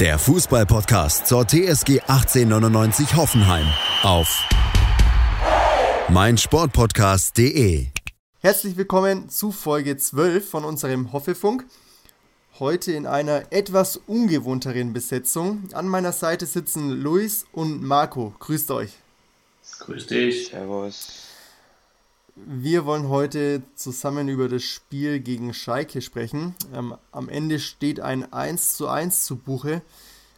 der Fußballpodcast zur TSG 1899 Hoffenheim auf meinsportpodcast.de. Herzlich willkommen zu Folge 12 von unserem Hoffefunk. Heute in einer etwas ungewohnteren Besetzung. An meiner Seite sitzen Luis und Marco. Grüßt euch. Grüß dich. Servus. Wir wollen heute zusammen über das Spiel gegen Schalke sprechen. Ähm, am Ende steht ein 1 zu 1 zu Buche.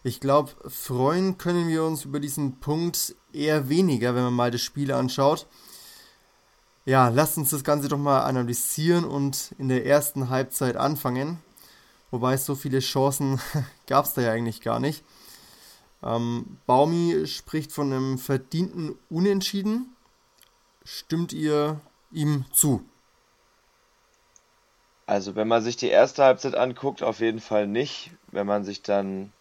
Ich glaube, freuen können wir uns über diesen Punkt eher weniger, wenn man mal das Spiel anschaut. Ja, lasst uns das Ganze doch mal analysieren und in der ersten Halbzeit anfangen. Wobei so viele Chancen gab es da ja eigentlich gar nicht. Ähm, Baumi spricht von einem verdienten Unentschieden. Stimmt ihr ihm zu? Also wenn man sich die erste Halbzeit anguckt, auf jeden Fall nicht. Wenn man sich dann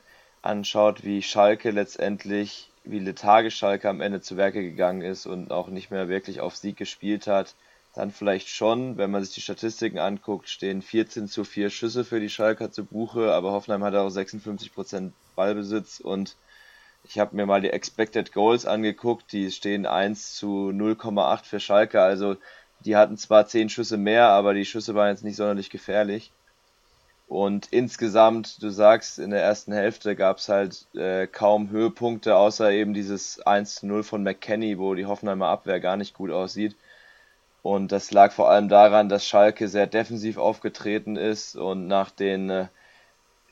anschaut, wie Schalke letztendlich, wie lethargisch Schalke am Ende zu Werke gegangen ist und auch nicht mehr wirklich auf Sieg gespielt hat, dann vielleicht schon. Wenn man sich die Statistiken anguckt, stehen 14 zu 4 Schüsse für die Schalker zu Buche, aber Hoffenheim hat auch 56% Ballbesitz und ich habe mir mal die Expected Goals angeguckt, die stehen 1 zu 0,8 für Schalke, also die hatten zwar 10 Schüsse mehr, aber die Schüsse waren jetzt nicht sonderlich gefährlich. Und insgesamt, du sagst, in der ersten Hälfte gab es halt äh, kaum Höhepunkte, außer eben dieses 1-0 von McKenny, wo die Hoffenheimer Abwehr gar nicht gut aussieht. Und das lag vor allem daran, dass Schalke sehr defensiv aufgetreten ist und nach den äh,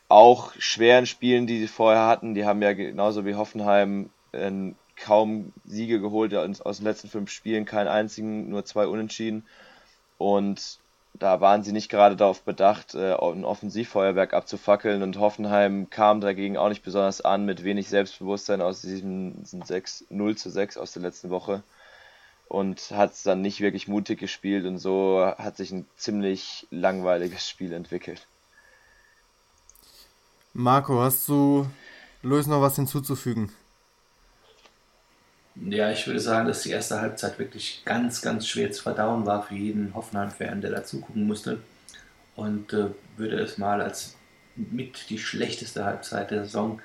auch schweren Spielen, die sie vorher hatten, die haben ja genauso wie Hoffenheim äh, kaum Siege geholt aus den letzten fünf Spielen, keinen einzigen, nur zwei Unentschieden. Und da waren sie nicht gerade darauf bedacht, äh, ein Offensivfeuerwerk abzufackeln und Hoffenheim kam dagegen auch nicht besonders an mit wenig Selbstbewusstsein aus diesem 6, 0 zu 6 aus der letzten Woche und hat es dann nicht wirklich mutig gespielt und so hat sich ein ziemlich langweiliges Spiel entwickelt. Marco, hast du Luis noch was hinzuzufügen? Ja, ich würde sagen, dass die erste Halbzeit wirklich ganz, ganz schwer zu verdauen war für jeden Hoffenheim-Fan, der dazu gucken musste. Und äh, würde es mal als mit die schlechteste Halbzeit der Saison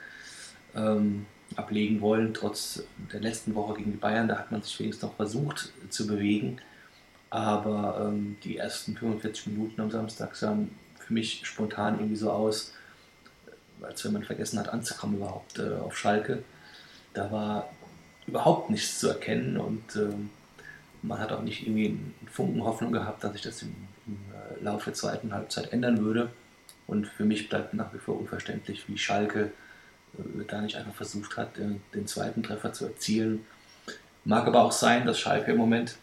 ähm, ablegen wollen, trotz der letzten Woche gegen die Bayern. Da hat man sich wenigstens noch versucht zu bewegen. Aber ähm, die ersten 45 Minuten am Samstag sahen für mich spontan irgendwie so aus, als wenn man vergessen hat anzukommen überhaupt äh, auf Schalke. Da war überhaupt nichts zu erkennen und ähm, man hat auch nicht irgendwie einen Funken Hoffnung gehabt, dass sich das im, im äh, Laufe der zweiten Halbzeit ändern würde. Und für mich bleibt nach wie vor unverständlich, wie Schalke äh, da nicht einfach versucht hat, äh, den zweiten Treffer zu erzielen. Mag aber auch sein, dass Schalke im Moment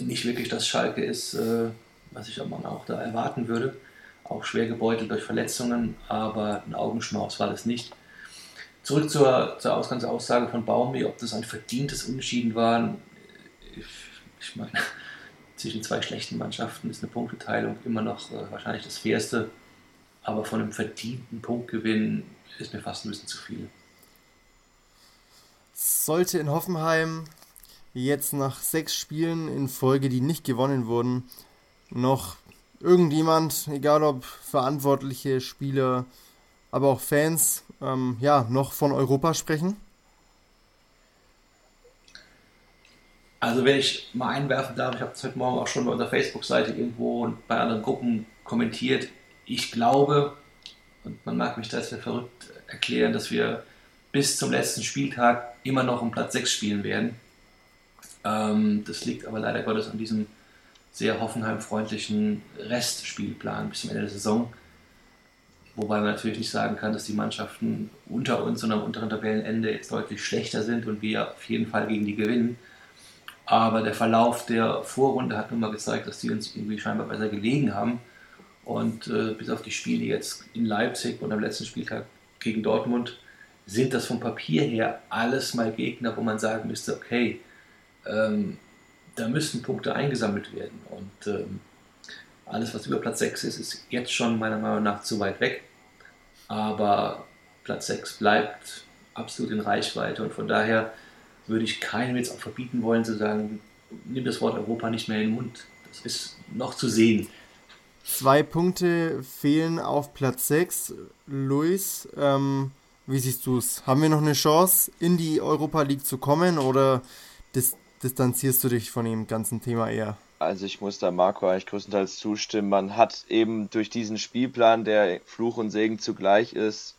nicht wirklich das Schalke ist, äh, was ich man auch da erwarten würde. Auch schwer gebeutelt durch Verletzungen, aber ein Augenschmaus war das nicht. Zurück zur, zur Ausgangsaussage von Baumi, ob das ein verdientes Unentschieden war. Ich, ich meine, zwischen zwei schlechten Mannschaften ist eine Punkteteilung immer noch äh, wahrscheinlich das Fairste. Aber von einem verdienten Punktgewinn ist mir fast ein bisschen zu viel. Sollte in Hoffenheim jetzt nach sechs Spielen in Folge, die nicht gewonnen wurden, noch irgendjemand, egal ob verantwortliche Spieler, aber auch Fans, ähm, ja, noch von Europa sprechen? Also wenn ich mal einwerfen darf, ich habe es heute Morgen auch schon bei unserer Facebook-Seite irgendwo und bei anderen Gruppen kommentiert. Ich glaube, und man mag mich das für verrückt erklären, dass wir bis zum letzten Spieltag immer noch um Platz 6 spielen werden. Ähm, das liegt aber leider Gottes an diesem sehr Hoffenheim-freundlichen Restspielplan bis zum Ende der Saison. Wobei man natürlich nicht sagen kann, dass die Mannschaften unter uns und am unteren Tabellenende jetzt deutlich schlechter sind und wir auf jeden Fall gegen die gewinnen. Aber der Verlauf der Vorrunde hat nun mal gezeigt, dass die uns irgendwie scheinbar besser gelegen haben. Und äh, bis auf die Spiele jetzt in Leipzig und am letzten Spieltag gegen Dortmund sind das vom Papier her alles mal Gegner, wo man sagen müsste, okay, ähm, da müssten Punkte eingesammelt werden. Und ähm, alles, was über Platz 6 ist, ist jetzt schon meiner Meinung nach zu weit weg. Aber Platz 6 bleibt absolut in Reichweite und von daher würde ich keinem jetzt auch verbieten wollen zu sagen, nimm das Wort Europa nicht mehr in den Mund. Das ist noch zu sehen. Zwei Punkte fehlen auf Platz 6. Luis, ähm, wie siehst du es? Haben wir noch eine Chance, in die Europa League zu kommen oder dis distanzierst du dich von dem ganzen Thema eher? Also ich muss da Marco eigentlich größtenteils zustimmen. Man hat eben durch diesen Spielplan, der Fluch und Segen zugleich ist,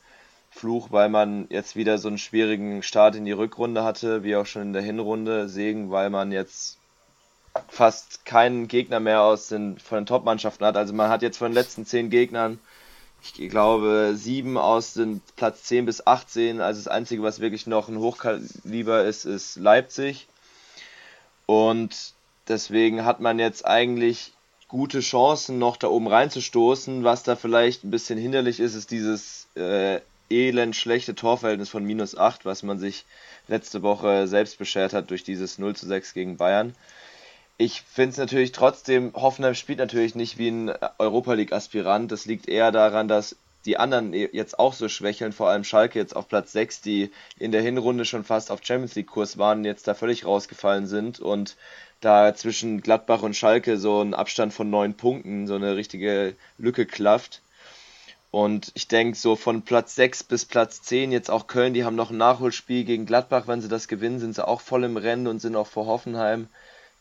Fluch, weil man jetzt wieder so einen schwierigen Start in die Rückrunde hatte, wie auch schon in der Hinrunde. Segen, weil man jetzt fast keinen Gegner mehr aus den, von den Top-Mannschaften hat. Also man hat jetzt von den letzten zehn Gegnern, ich glaube, sieben aus den Platz 10 bis 18. Also das Einzige, was wirklich noch ein Hochkaliber ist, ist Leipzig. Und deswegen hat man jetzt eigentlich gute Chancen, noch da oben reinzustoßen. Was da vielleicht ein bisschen hinderlich ist, ist dieses äh, elend schlechte Torverhältnis von minus 8, was man sich letzte Woche selbst beschert hat durch dieses 0 zu 6 gegen Bayern ich finde es natürlich trotzdem, Hoffenheim spielt natürlich nicht wie ein Europa League-Aspirant. Das liegt eher daran, dass die anderen jetzt auch so schwächeln, vor allem Schalke jetzt auf Platz 6, die in der Hinrunde schon fast auf Champions League-Kurs waren, jetzt da völlig rausgefallen sind und da zwischen Gladbach und Schalke so ein Abstand von neun Punkten, so eine richtige Lücke klafft. Und ich denke, so von Platz 6 bis Platz 10, jetzt auch Köln, die haben noch ein Nachholspiel gegen Gladbach. Wenn sie das gewinnen, sind sie auch voll im Rennen und sind auch vor Hoffenheim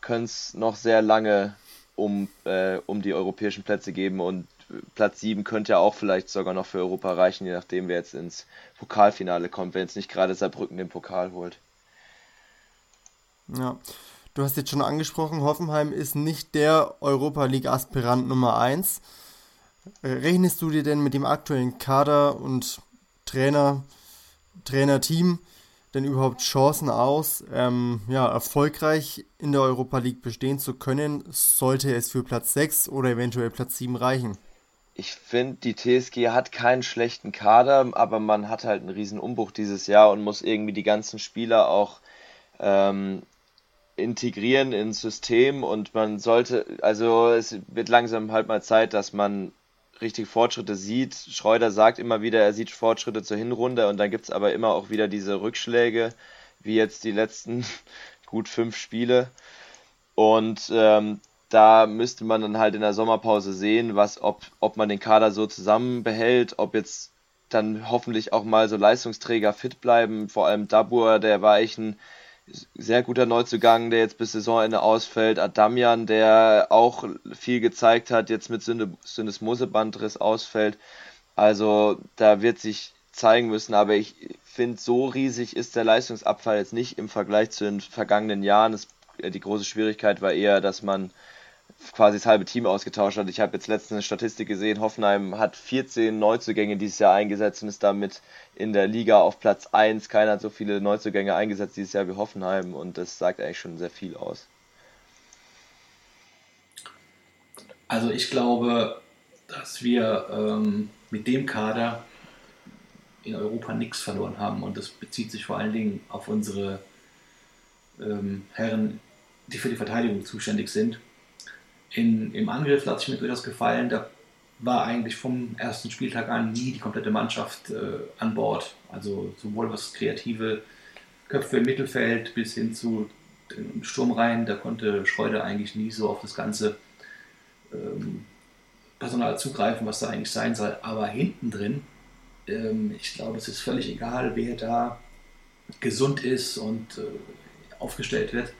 können es noch sehr lange um, äh, um die europäischen Plätze geben und Platz 7 könnte ja auch vielleicht sogar noch für Europa reichen, je nachdem wer jetzt ins Pokalfinale kommt, wenn jetzt nicht gerade Saarbrücken den Pokal holt. Ja, du hast jetzt schon angesprochen, Hoffenheim ist nicht der Europa League Aspirant Nummer 1. Äh, rechnest du dir denn mit dem aktuellen Kader und Trainer, Trainerteam denn überhaupt Chancen aus, ähm, ja, erfolgreich in der Europa League bestehen zu können, sollte es für Platz 6 oder eventuell Platz 7 reichen? Ich finde, die TSG hat keinen schlechten Kader, aber man hat halt einen riesen Umbruch dieses Jahr und muss irgendwie die ganzen Spieler auch ähm, integrieren ins System und man sollte, also es wird langsam halt mal Zeit, dass man richtig Fortschritte sieht. Schreuder sagt immer wieder, er sieht Fortschritte zur Hinrunde und dann gibt es aber immer auch wieder diese Rückschläge, wie jetzt die letzten gut fünf Spiele. Und ähm, da müsste man dann halt in der Sommerpause sehen, was, ob, ob man den Kader so zusammen behält, ob jetzt dann hoffentlich auch mal so Leistungsträger fit bleiben. Vor allem Dabur, der war echt ein sehr guter Neuzugang, der jetzt bis Saisonende ausfällt. Adamian, der auch viel gezeigt hat, jetzt mit Syndesmosebandriss ausfällt. Also da wird sich zeigen müssen, aber ich finde, so riesig ist der Leistungsabfall jetzt nicht im Vergleich zu den vergangenen Jahren. Das, die große Schwierigkeit war eher, dass man quasi das halbe Team ausgetauscht hat. Ich habe jetzt letztens eine Statistik gesehen, Hoffenheim hat 14 Neuzugänge dieses Jahr eingesetzt und ist damit in der Liga auf Platz 1. Keiner hat so viele Neuzugänge eingesetzt dieses Jahr wie Hoffenheim und das sagt eigentlich schon sehr viel aus. Also ich glaube, dass wir ähm, mit dem Kader in Europa nichts verloren haben und das bezieht sich vor allen Dingen auf unsere ähm, Herren, die für die Verteidigung zuständig sind in, Im Angriff hat sich mir durchaus gefallen. Da war eigentlich vom ersten Spieltag an nie die komplette Mannschaft äh, an Bord. Also sowohl was kreative Köpfe im Mittelfeld bis hin zu den Sturmreihen, da konnte Schreuder eigentlich nie so auf das ganze ähm, Personal zugreifen, was da eigentlich sein soll. Aber hinten drin, ähm, ich glaube, es ist völlig egal, wer da gesund ist und äh, aufgestellt wird.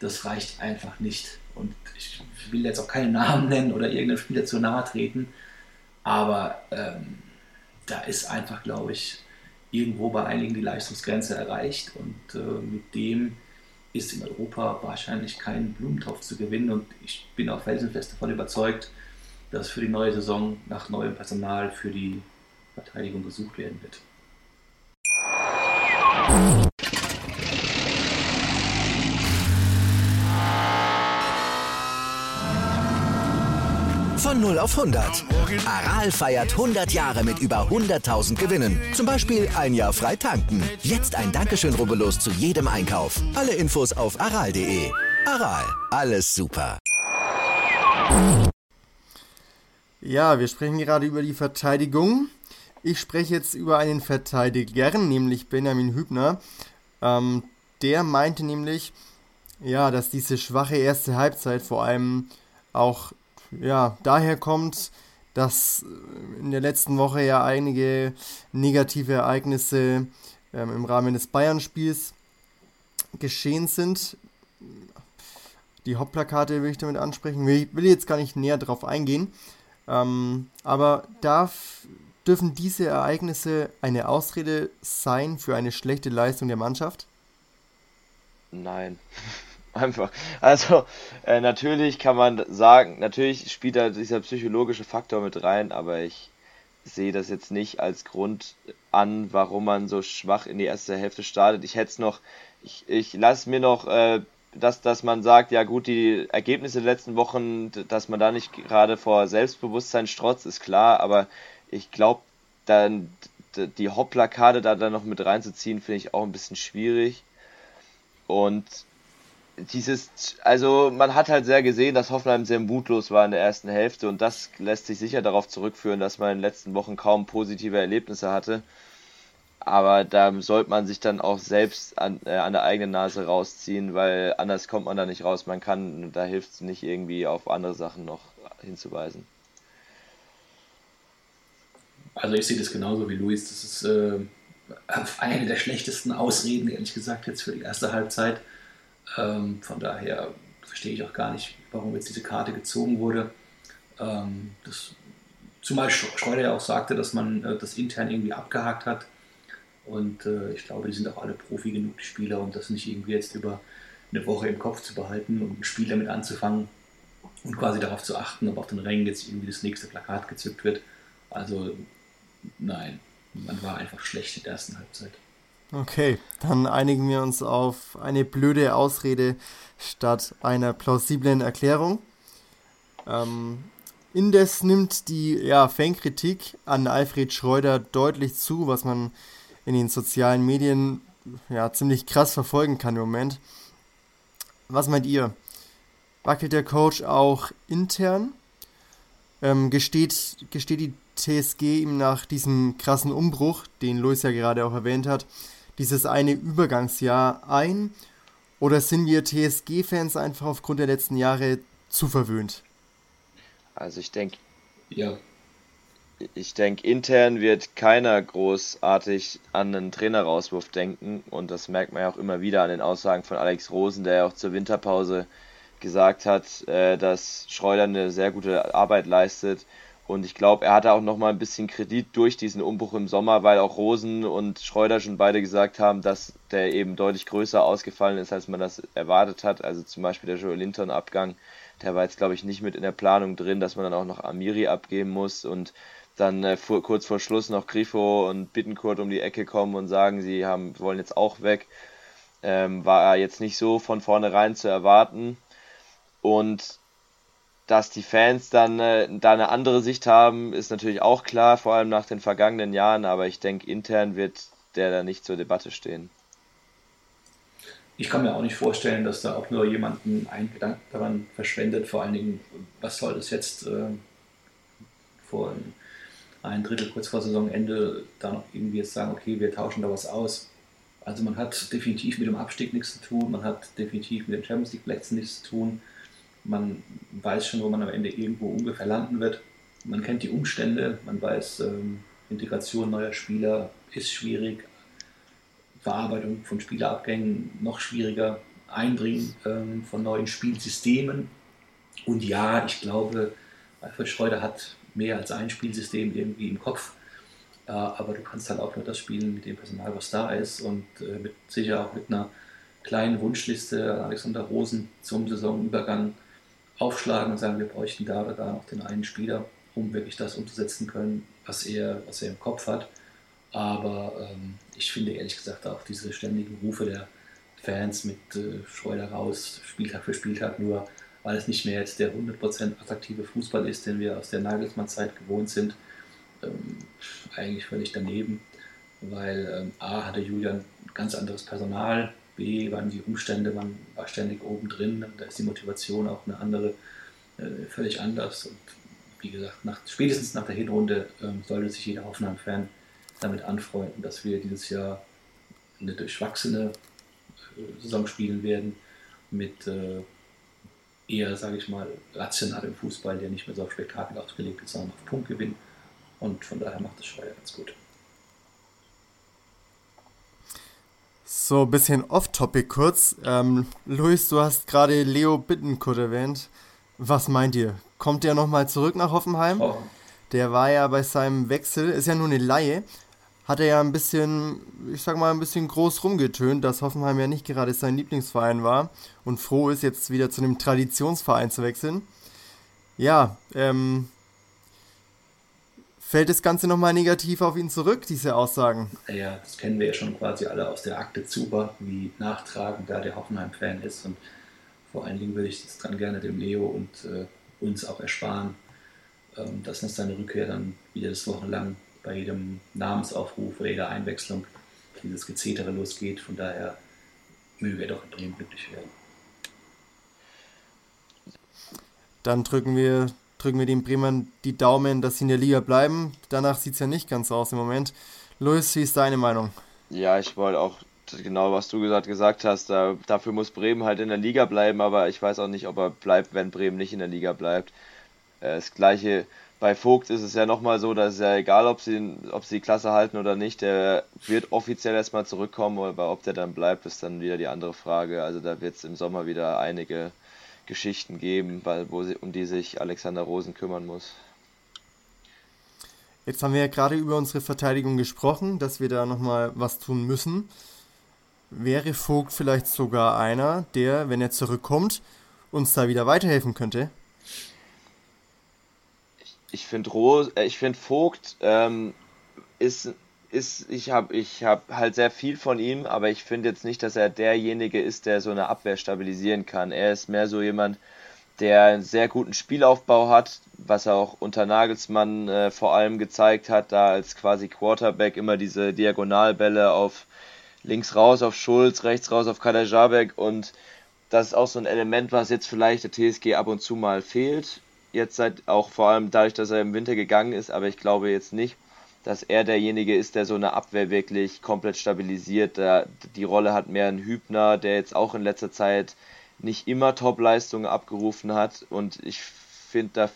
Das reicht einfach nicht. Und ich will jetzt auch keinen Namen nennen oder irgendeinem Spieler zu nahe treten, aber ähm, da ist einfach, glaube ich, irgendwo bei einigen die Leistungsgrenze erreicht und äh, mit dem ist in Europa wahrscheinlich kein Blumentopf zu gewinnen und ich bin auch felsenfest davon überzeugt, dass für die neue Saison nach neuem Personal für die Verteidigung gesucht werden wird. Von Von 0 auf 100. Aral feiert 100 Jahre mit über 100.000 Gewinnen. Zum Beispiel ein Jahr frei tanken. Jetzt ein Dankeschön, rubbellos zu jedem Einkauf. Alle Infos auf aral.de. Aral, alles super. Ja, wir sprechen gerade über die Verteidigung. Ich spreche jetzt über einen Verteidiger, nämlich Benjamin Hübner. Ähm, der meinte nämlich, ja, dass diese schwache erste Halbzeit vor allem auch ja, daher kommt, dass in der letzten Woche ja einige negative Ereignisse ähm, im Rahmen des Bayern-Spiels geschehen sind. Die Hauptplakate will ich damit ansprechen. Ich will jetzt gar nicht näher darauf eingehen. Ähm, aber darf, dürfen diese Ereignisse eine Ausrede sein für eine schlechte Leistung der Mannschaft? Nein. Einfach. Also, äh, natürlich kann man sagen, natürlich spielt da dieser psychologische Faktor mit rein, aber ich sehe das jetzt nicht als Grund an, warum man so schwach in die erste Hälfte startet. Ich hätte es noch, ich, ich lasse mir noch, äh, dass, dass man sagt, ja gut, die Ergebnisse der letzten Wochen, dass man da nicht gerade vor Selbstbewusstsein strotzt, ist klar, aber ich glaube, dann die Hauptplakate da dann noch mit reinzuziehen, finde ich auch ein bisschen schwierig. Und dieses, also man hat halt sehr gesehen, dass Hoffenheim sehr mutlos war in der ersten Hälfte und das lässt sich sicher darauf zurückführen, dass man in den letzten Wochen kaum positive Erlebnisse hatte. Aber da sollte man sich dann auch selbst an, äh, an der eigenen Nase rausziehen, weil anders kommt man da nicht raus. Man kann, da hilft es nicht irgendwie auf andere Sachen noch hinzuweisen. Also ich sehe das genauso wie Luis. Das ist äh, eine der schlechtesten Ausreden, ehrlich gesagt, jetzt für die erste Halbzeit. Ähm, von daher verstehe ich auch gar nicht, warum jetzt diese Karte gezogen wurde. Ähm, das, zumal Schreuder ja auch sagte, dass man äh, das intern irgendwie abgehakt hat. Und äh, ich glaube, die sind auch alle Profi genug, die Spieler, um das nicht irgendwie jetzt über eine Woche im Kopf zu behalten und ein Spiel damit anzufangen und quasi darauf zu achten, ob auf den Rängen jetzt irgendwie das nächste Plakat gezückt wird. Also nein, man war einfach schlecht in der ersten Halbzeit. Okay, dann einigen wir uns auf eine blöde Ausrede statt einer plausiblen Erklärung. Ähm, indes nimmt die ja, Fankritik an Alfred Schreuder deutlich zu, was man in den sozialen Medien ja, ziemlich krass verfolgen kann im Moment. Was meint ihr? Wackelt der Coach auch intern? Ähm, gesteht, gesteht die TSG ihm nach diesem krassen Umbruch, den Luis ja gerade auch erwähnt hat, dieses eine Übergangsjahr ein? Oder sind wir TSG-Fans einfach aufgrund der letzten Jahre zu verwöhnt? Also ich denke, ja. Ich denke, intern wird keiner großartig an einen Trainerauswurf denken und das merkt man ja auch immer wieder an den Aussagen von Alex Rosen, der ja auch zur Winterpause gesagt hat, äh, dass Schreuder eine sehr gute Arbeit leistet und ich glaube, er hatte auch noch mal ein bisschen Kredit durch diesen Umbruch im Sommer, weil auch Rosen und Schreuder schon beide gesagt haben, dass der eben deutlich größer ausgefallen ist, als man das erwartet hat. Also zum Beispiel der Joel Linton-Abgang, der war jetzt, glaube ich, nicht mit in der Planung drin, dass man dann auch noch Amiri abgeben muss und dann äh, vor, kurz vor Schluss noch Grifo und Bittenkurt um die Ecke kommen und sagen, sie haben, wollen jetzt auch weg. Ähm, war jetzt nicht so von vornherein zu erwarten. Und dass die Fans dann äh, da eine andere Sicht haben, ist natürlich auch klar, vor allem nach den vergangenen Jahren, aber ich denke, intern wird der da nicht zur Debatte stehen. Ich kann mir auch nicht vorstellen, dass da auch nur jemanden einen Gedanken daran verschwendet, vor allen Dingen, was soll das jetzt äh, vor ein Drittel kurz vor Saisonende da noch irgendwie jetzt sagen, okay, wir tauschen da was aus. Also man hat definitiv mit dem Abstieg nichts zu tun, man hat definitiv mit den Champions League Plätzen nichts zu tun man weiß schon, wo man am Ende irgendwo ungefähr landen wird. Man kennt die Umstände, man weiß, ähm, Integration neuer Spieler ist schwierig, Verarbeitung von Spielerabgängen noch schwieriger, Einbringen ähm, von neuen Spielsystemen. Und ja, ich glaube, Alfred Schreuder hat mehr als ein Spielsystem irgendwie im Kopf. Äh, aber du kannst halt auch nur das spielen mit dem Personal, was da ist und äh, mit, sicher auch mit einer kleinen Wunschliste Alexander Rosen zum Saisonübergang aufschlagen und sagen, wir bräuchten da oder da noch den einen Spieler, um wirklich das umzusetzen können, was er, was er im Kopf hat. Aber ähm, ich finde ehrlich gesagt auch diese ständigen Rufe der Fans mit äh, Schreuder raus, Spieltag für Spieltag nur weil es nicht mehr jetzt der 100% attraktive Fußball ist, den wir aus der Nagelsmann-Zeit gewohnt sind, ähm, eigentlich völlig daneben, weil ähm, A hatte Julian ganz anderes Personal, B waren die Umstände, man war ständig oben drin, da ist die Motivation auch eine andere, äh, völlig anders und wie gesagt, nach, spätestens nach der Hinrunde ähm, sollte sich jeder Hoffenheim-Fan damit anfreunden, dass wir dieses Jahr eine durchwachsene äh, Saison spielen werden mit äh, eher, sage ich mal, rationalem Fußball, der nicht mehr so auf Spektakel ausgelegt ist, sondern auf Punktgewinn. Und von daher macht es Schreier ganz gut. So, ein bisschen off-topic kurz. Ähm, Luis, du hast gerade Leo Bittenkurt erwähnt. Was meint ihr? Kommt der nochmal zurück nach Hoffenheim? Oh. Der war ja bei seinem Wechsel, ist ja nur eine Laie, hat er ja ein bisschen, ich sag mal, ein bisschen groß rumgetönt, dass Hoffenheim ja nicht gerade sein Lieblingsverein war und froh ist, jetzt wieder zu einem Traditionsverein zu wechseln. Ja, ähm, fällt das Ganze nochmal negativ auf ihn zurück, diese Aussagen? Ja, das kennen wir ja schon quasi alle aus der Akte Zuber, wie nachtragend da der Hoffenheim-Fan ist und vor allen Dingen würde ich das dann gerne dem Leo und äh, uns auch ersparen, ähm, dass nach seiner Rückkehr dann wieder das Wochenlang bei jedem Namensaufruf oder jeder Einwechslung dieses Gezetere losgeht. Von daher möge er doch in Bremen glücklich werden. Dann drücken wir, drücken wir den Bremern die Daumen, dass sie in der Liga bleiben. Danach sieht es ja nicht ganz aus im Moment. Luis, wie ist deine Meinung? Ja, ich wollte auch genau, was du gesagt, gesagt hast. Da, dafür muss Bremen halt in der Liga bleiben, aber ich weiß auch nicht, ob er bleibt, wenn Bremen nicht in der Liga bleibt. Äh, das gleiche bei Vogt ist es ja nochmal so, dass es ja egal, ob sie, ob sie die Klasse halten oder nicht, der wird offiziell erstmal zurückkommen, aber ob der dann bleibt, ist dann wieder die andere Frage. Also da wird es im Sommer wieder einige Geschichten geben, weil, wo sie, um die sich Alexander Rosen kümmern muss. Jetzt haben wir ja gerade über unsere Verteidigung gesprochen, dass wir da nochmal was tun müssen. Wäre Vogt vielleicht sogar einer, der, wenn er zurückkommt, uns da wieder weiterhelfen könnte? ich finde Rose, äh, ich finde Vogt ähm, ist, ist, ich habe ich hab halt sehr viel von ihm, aber ich finde jetzt nicht, dass er derjenige ist, der so eine Abwehr stabilisieren kann. Er ist mehr so jemand, der einen sehr guten Spielaufbau hat, was er auch unter Nagelsmann äh, vor allem gezeigt hat, da als quasi Quarterback immer diese Diagonalbälle auf links raus auf Schulz, rechts raus auf Kader Jabek und das ist auch so ein Element, was jetzt vielleicht der TSG ab und zu mal fehlt jetzt seit auch vor allem dadurch, dass er im Winter gegangen ist, aber ich glaube jetzt nicht, dass er derjenige ist, der so eine Abwehr wirklich komplett stabilisiert. Die Rolle hat mehr ein Hübner, der jetzt auch in letzter Zeit nicht immer Top-Leistungen abgerufen hat und ich finde,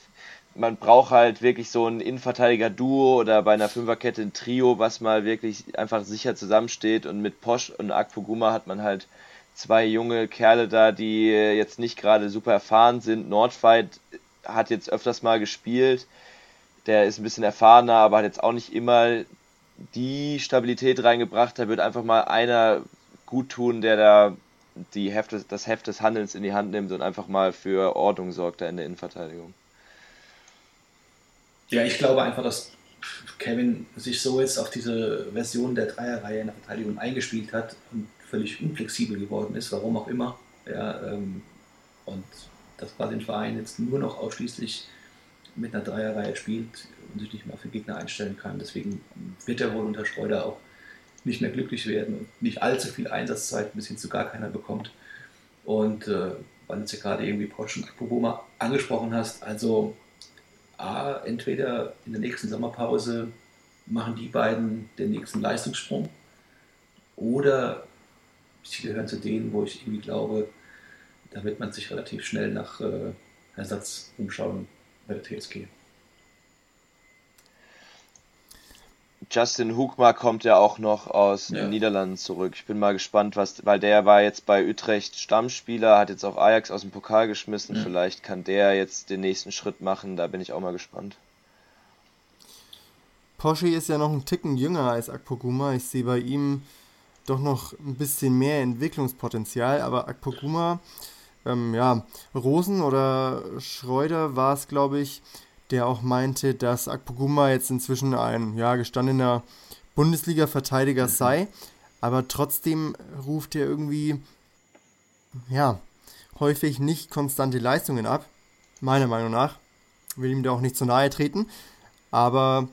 man braucht halt wirklich so ein Innenverteidiger-Duo oder bei einer Fünferkette ein Trio, was mal wirklich einfach sicher zusammensteht und mit Posch und Akpoguma hat man halt zwei junge Kerle da, die jetzt nicht gerade super erfahren sind. Nordfight hat jetzt öfters mal gespielt. Der ist ein bisschen erfahrener, aber hat jetzt auch nicht immer die Stabilität reingebracht. Da wird einfach mal einer gut tun, der da die Heft, das Heft des Handelns in die Hand nimmt und einfach mal für Ordnung sorgt da in der Innenverteidigung. Ja, ich glaube einfach, dass Kevin sich so jetzt auf diese Version der Dreierreihe in der Verteidigung eingespielt hat und völlig unflexibel geworden ist, warum auch immer. Ja, ähm, und dass quasi ein Verein jetzt nur noch ausschließlich mit einer Dreierreihe spielt und sich nicht mehr für Gegner einstellen kann. Deswegen wird er wohl unter Schreuder auch nicht mehr glücklich werden und nicht allzu viel Einsatzzeit bis hin zu gar keiner bekommt. Und äh, weil du jetzt ja gerade irgendwie Porsche und Akpoboma angesprochen hast, also A, entweder in der nächsten Sommerpause machen die beiden den nächsten Leistungssprung oder sie gehören zu denen, wo ich irgendwie glaube, da wird man sich relativ schnell nach äh, Ersatz umschauen bei der TSG. Justin Hoekma kommt ja auch noch aus ja. den Niederlanden zurück. Ich bin mal gespannt, was, weil der war jetzt bei Utrecht Stammspieler, hat jetzt auch Ajax aus dem Pokal geschmissen. Ja. Vielleicht kann der jetzt den nächsten Schritt machen. Da bin ich auch mal gespannt. Porsche ist ja noch ein Ticken jünger als Akpoguma. Ich sehe bei ihm doch noch ein bisschen mehr Entwicklungspotenzial, aber Akpoguma ähm, ja, Rosen oder Schreuder war es, glaube ich, der auch meinte, dass Akpoguma jetzt inzwischen ein ja, gestandener Bundesliga-Verteidiger mhm. sei, aber trotzdem ruft er irgendwie ja, häufig nicht konstante Leistungen ab, meiner Meinung nach. Will ihm da auch nicht zu nahe treten. Aber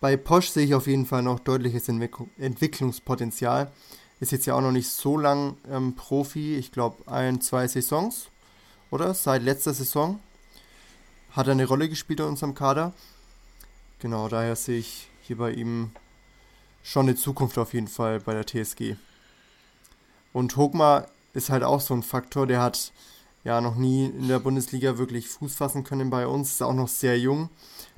bei Posch sehe ich auf jeden Fall noch deutliches Entwicklungspotenzial. Ist jetzt ja auch noch nicht so lang ähm, Profi. Ich glaube, ein, zwei Saisons, oder? Seit letzter Saison hat er eine Rolle gespielt in unserem Kader. Genau, daher sehe ich hier bei ihm schon eine Zukunft auf jeden Fall bei der TSG. Und Hogma ist halt auch so ein Faktor, der hat ja noch nie in der Bundesliga wirklich Fuß fassen können bei uns, ist auch noch sehr jung.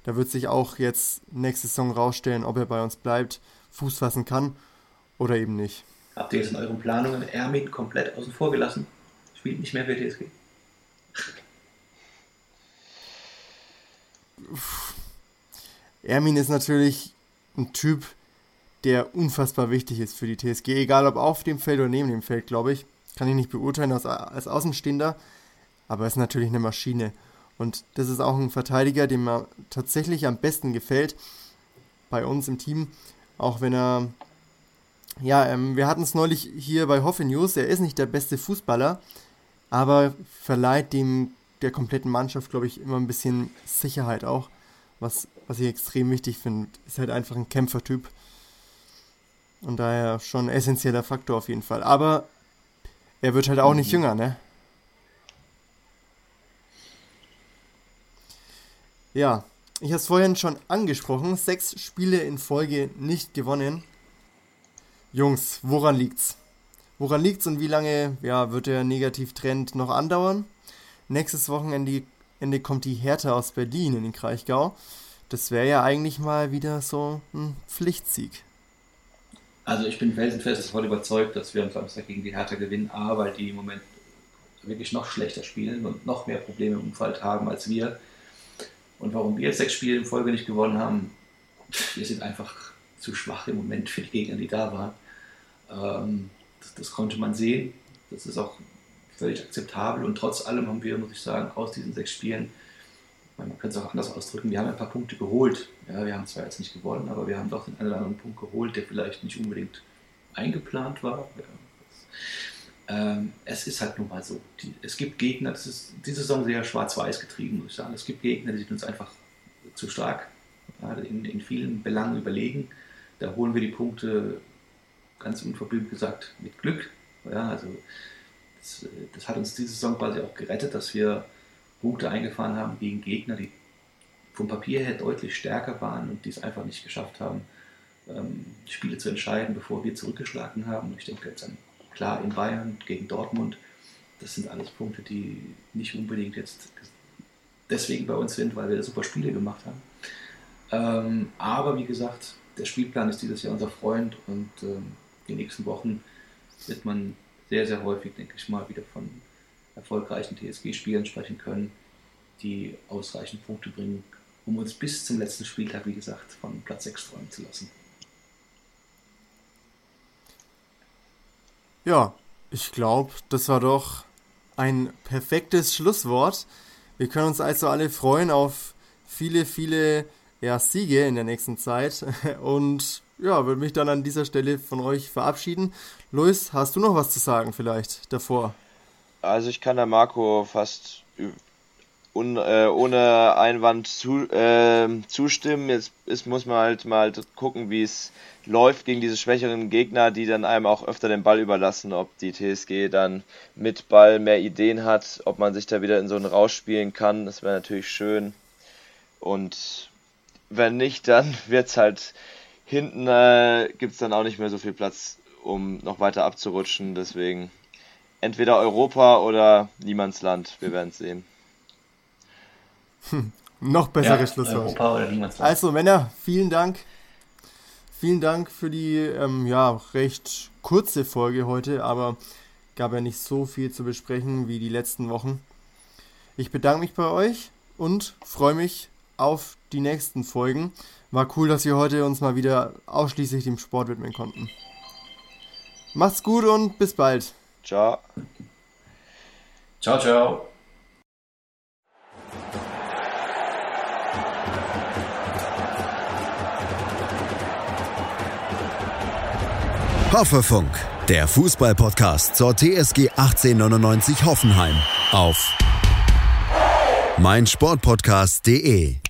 Da wird sich auch jetzt nächste Saison rausstellen, ob er bei uns bleibt, Fuß fassen kann oder eben nicht. Habt ihr jetzt in euren Planungen Ermin komplett außen vor gelassen? Spielt nicht mehr für TSG? Ermin ist natürlich ein Typ, der unfassbar wichtig ist für die TSG, egal ob auf dem Feld oder neben dem Feld, glaube ich. Kann ich nicht beurteilen als, als Außenstehender, aber er ist natürlich eine Maschine. Und das ist auch ein Verteidiger, dem mir tatsächlich am besten gefällt bei uns im Team, auch wenn er, ja, ähm, wir hatten es neulich hier bei Hoffe News, er ist nicht der beste Fußballer, aber verleiht dem der kompletten Mannschaft, glaube ich, immer ein bisschen Sicherheit auch, was, was ich extrem wichtig finde. Ist halt einfach ein Kämpfertyp und daher schon ein essentieller Faktor auf jeden Fall. Aber er wird halt auch mhm. nicht jünger, ne? Ja, ich habe es vorhin schon angesprochen. Sechs Spiele in Folge nicht gewonnen. Jungs, woran liegt's? Woran liegt's und wie lange ja, wird der Negativtrend noch andauern? Nächstes Wochenende Ende kommt die Hertha aus Berlin in den Kraichgau. Das wäre ja eigentlich mal wieder so ein Pflichtsieg. Also ich bin felsenfest davon überzeugt, dass wir am Samstag gegen die Hertha gewinnen, A, weil die im Moment wirklich noch schlechter spielen und noch mehr Probleme im Umfeld haben als wir. Und warum wir sechs Spiele in Folge nicht gewonnen haben, wir sind einfach zu schwach im Moment für die Gegner, die da waren. Ähm, das, das, konnte man sehen. Das ist auch völlig akzeptabel. Und trotz allem haben wir, muss ich sagen, aus diesen sechs Spielen man könnte es auch anders ausdrücken, wir haben ein paar Punkte geholt. Ja, wir haben zwar jetzt nicht gewonnen, aber wir haben doch den einen oder anderen Punkt geholt, der vielleicht nicht unbedingt eingeplant war. Ja, ähm, es ist halt nun mal so. Die, es gibt Gegner, das ist diese Saison sehr schwarz-weiß getrieben, muss ich sagen. Es gibt Gegner, die sind uns einfach zu stark, in, in vielen Belangen überlegen. Da holen wir die Punkte, ganz unverblümt gesagt, mit Glück. Ja, also das, das hat uns diese Saison quasi auch gerettet, dass wir Punkte eingefahren haben gegen Gegner, die vom Papier her deutlich stärker waren und die es einfach nicht geschafft haben, ähm, Spiele zu entscheiden, bevor wir zurückgeschlagen haben. Ich denke jetzt an klar in Bayern gegen Dortmund. Das sind alles Punkte, die nicht unbedingt jetzt deswegen bei uns sind, weil wir super Spiele gemacht haben. Ähm, aber wie gesagt, der Spielplan ist dieses Jahr unser Freund und ähm, die nächsten Wochen wird man sehr, sehr häufig, denke ich mal, wieder von erfolgreichen TSG-Spielern sprechen können, die ausreichend Punkte bringen, um uns bis zum letzten Spieltag, wie gesagt, von Platz 6 träumen zu lassen. Ja, ich glaube, das war doch ein perfektes Schlusswort. Wir können uns also alle freuen auf viele, viele ja, Siege in der nächsten Zeit. Und ja, würde mich dann an dieser Stelle von euch verabschieden. Luis, hast du noch was zu sagen vielleicht davor? Also ich kann der Marco fast un, äh, ohne Einwand zu, äh, zustimmen. Jetzt ist, muss man halt mal gucken, wie es läuft gegen diese schwächeren Gegner, die dann einem auch öfter den Ball überlassen, ob die TSG dann mit Ball mehr Ideen hat, ob man sich da wieder in so einen Rausch spielen kann. Das wäre natürlich schön. Und wenn nicht, dann wird es halt hinten äh, gibt es dann auch nicht mehr so viel Platz, um noch weiter abzurutschen. Deswegen entweder Europa oder Niemandsland. Wir werden es sehen. Hm, noch besseres ja, Schlusswort. Europa oder Niemandsland. Also Männer, vielen Dank. Vielen Dank für die ähm, ja, recht kurze Folge heute, aber gab ja nicht so viel zu besprechen wie die letzten Wochen. Ich bedanke mich bei euch und freue mich auf die nächsten Folgen. War cool, dass wir heute uns mal wieder ausschließlich dem Sport widmen konnten. Macht's gut und bis bald. Ciao. Ciao, ciao. Hoffefunk Der Fußball-Podcast zur TSG 1899 Hoffenheim auf meinsportpodcast.de.